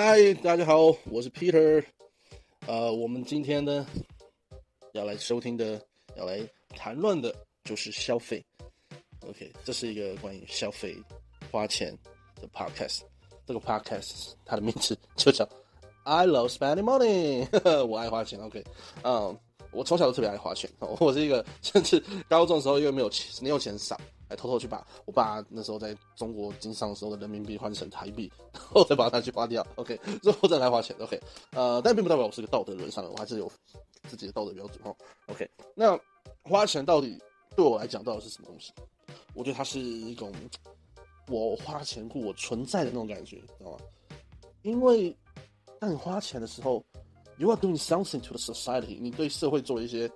嗨，大家好，我是 Peter。呃，我们今天呢要来收听的，要来谈论的就是消费。OK，这是一个关于消费、花钱的 podcast。这个 podcast 它的名字就叫 I love spending money，我爱花钱。OK，嗯，我从小就特别爱花钱。我是一个甚至高中的时候因为没有钱，没有钱少。还偷偷去把我爸那时候在中国经商时候的人民币换成台币，然后再把它去花掉。OK，之后再来花钱。OK，呃，但并不代表我是个道德沦丧的，我还是有自己的道德标准。哦，OK，那花钱到底对我来讲到底是什么东西？我觉得它是一种我花钱过我存在的那种感觉，知道吗？因为当你花钱的时候，you are doing something to the society，你对社会做了一些。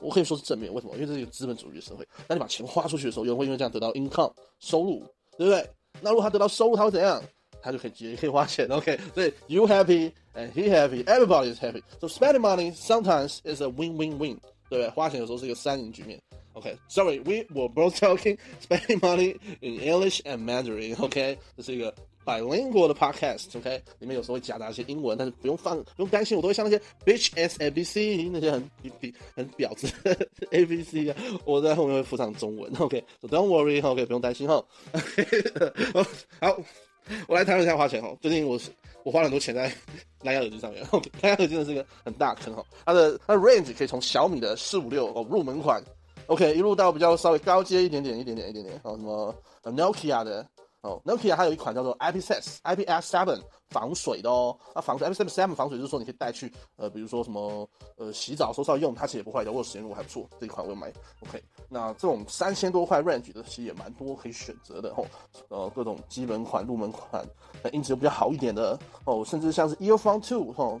我可以说是正面，为什么？因为这是一个资本主义的社会。当你把钱花出去的时候，有人会因为这样得到 income 收入，对不对？那如果他得到收入，他会怎样？他就可以也可以花钱。OK，所以 you happy and he happy，everybody is happy。So spending money sometimes is a win-win-win，对不对？花钱有时候是一个三赢局面。OK，sorry，we were both talking spending money in English and Mandarin。OK，这是一个。 百灵国的 podcast，OK，里面有时候会夹杂一些英文，但是不用放，不用担心，我都会像那些 bitch s a b c 那些很比很婊子 a b c 啊，我在后面会附上中文，OK，so don't worry，OK，不用担心哈。好，我来谈论一下花钱哈。最近我是我花了很多钱在蓝牙耳机上面，OK，蓝牙耳机真的是一个很大坑哈。它的它的 range 可以从小米的四五六哦入门款，OK，一路到比较稍微高阶一点点一点点一点点，哦什么 Nokia 的。哦，Nokia 还有一款叫做 IPS IPS Seven 防水的哦，那防水 IPS Seven 防水就是说你可以带去呃，比如说什么呃洗澡时候用，它其实也不坏的，我使用过还不错，这一款我有买。OK，那这种三千多块 range 的其实也蛮多可以选择的哦，呃各种基本款、入门款，那音质又比较好一点的哦，甚至像是 Earphone Two 哦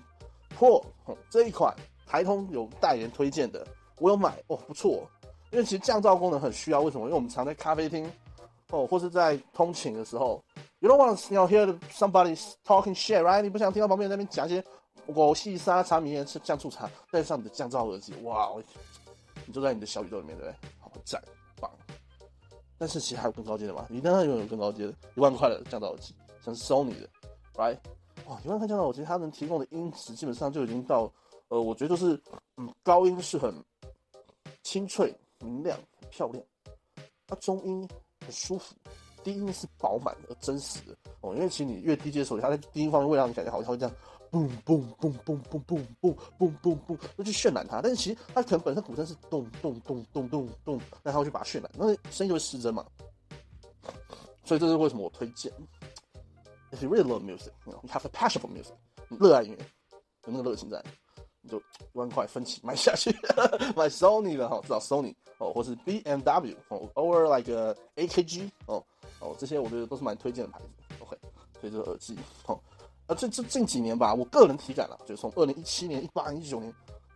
Pro 这一款台通有代言推荐的，我有买哦，不错，因为其实降噪功能很需要，为什么？因为我们常在咖啡厅。哦，或是在通勤的时候，you don't want to hear somebody talking shit，right？你不想听到旁边那边讲一些狗细沙、茶米盐、酱醋茶，戴上你的降噪耳机，哇，你就在你的小宇宙里面，对不对？好赞，棒！但是其实还有更高阶的嘛？你当然拥有更高阶的，一万块的降噪耳机，像 Sony 的，right？哇，一万块降噪耳机，它能提供的音质基本上就已经到，呃，我觉得就是，嗯，高音是很清脆、明亮、漂亮，它中音。很舒服，低音是饱满而真实的哦。因为其实你越低阶的时候，它在低音方面会让你感觉好像会这样，嘣嘣嘣嘣嘣嘣嘣嘣嘣嘣，那去渲染它。但是其实它可能本身鼓声是咚咚咚咚咚咚，那它会去把它渲染，那声音就会失真嘛。所以这是为什么我推荐。If you really love music, you have a passion for music，热爱音乐，有那个热情在。你就一万块分期买下去，买 Sony 的哈，至少 Sony 哦，或是 B M W 哦，over like A K G 哦哦，这些我觉得都是蛮推荐的牌子。OK，所以这个耳机哦，啊这这近几年吧，我个人体感了，就是从二零一七年、一八年、一九年，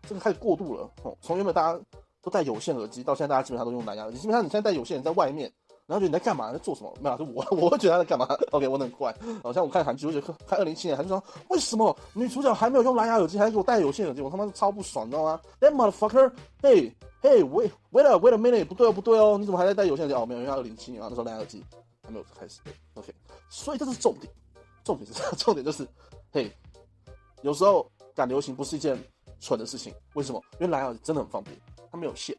这个开始过度了哦，从原本大家都戴有线耳机，到现在大家基本上都用蓝牙耳机，基本上你现在戴有线在外面。然后觉得你在干嘛？在做什么？没有，是我，我会觉得他在干嘛。OK，我很怪。好像我看韩剧，我觉得看二零七年，他就说为什么女主角还没有用蓝牙耳机，还给我戴有线耳机？我他妈超不爽，你知道吗？That motherfucker！Hey，Hey，wait，wait a minute，不对哦，不对哦，你怎么还在戴有线耳机？哦，没有，因为二零七年啊，那时候蓝牙耳机还没有开始。OK，所以这是重点，重点是 重点就是，嘿，有时候赶流行不是一件蠢的事情。为什么？因为蓝牙耳机真的很方便，它没有线。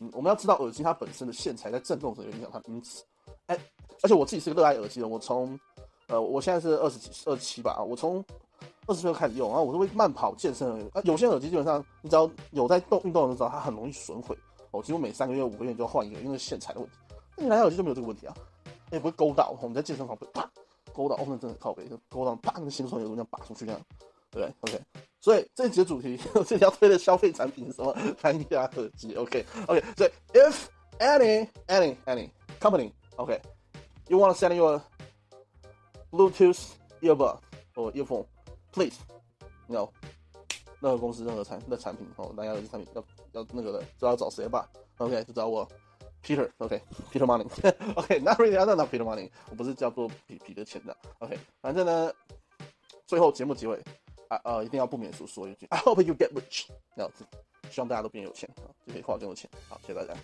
嗯，我们要知道耳机它本身的线材在震动的时候影响它的音质。哎，而且我自己是个热爱耳机的，我从呃，我现在是二十几、二十七吧，我从二十岁开始用，然后我是会慢跑、健身而已。啊，有线耳机基本上你只要有在动运动的时候，它很容易损毁。哦，几乎每三个月、五个月就要换一个，因为线材的问题。那你蓝牙耳机就没有这个问题啊？也不会勾到，我们在健身房会啪勾到，哦，那真的靠背，就勾到啪，那个心酸有这样拔出去这样。对，OK，所以这一节主题，这要推的消费产品是什么？蓝牙耳机，OK，OK，所以 if any any any company，OK，you want to sell your Bluetooth earbud or earphone, please no 任何公司任何产的产品哦，蓝牙耳机产品要要那个的，就要找谁吧？OK，就找我 Peter，OK，Peter Money，OK，not really，not not Peter Money，我不是叫做彼彼得钱的，OK，反正呢，最后节目结尾。啊呃，一定要不免俗说一句，I hope you get rich，这样子，希望大家都变有钱啊，就可以花更多钱。好，谢谢大家。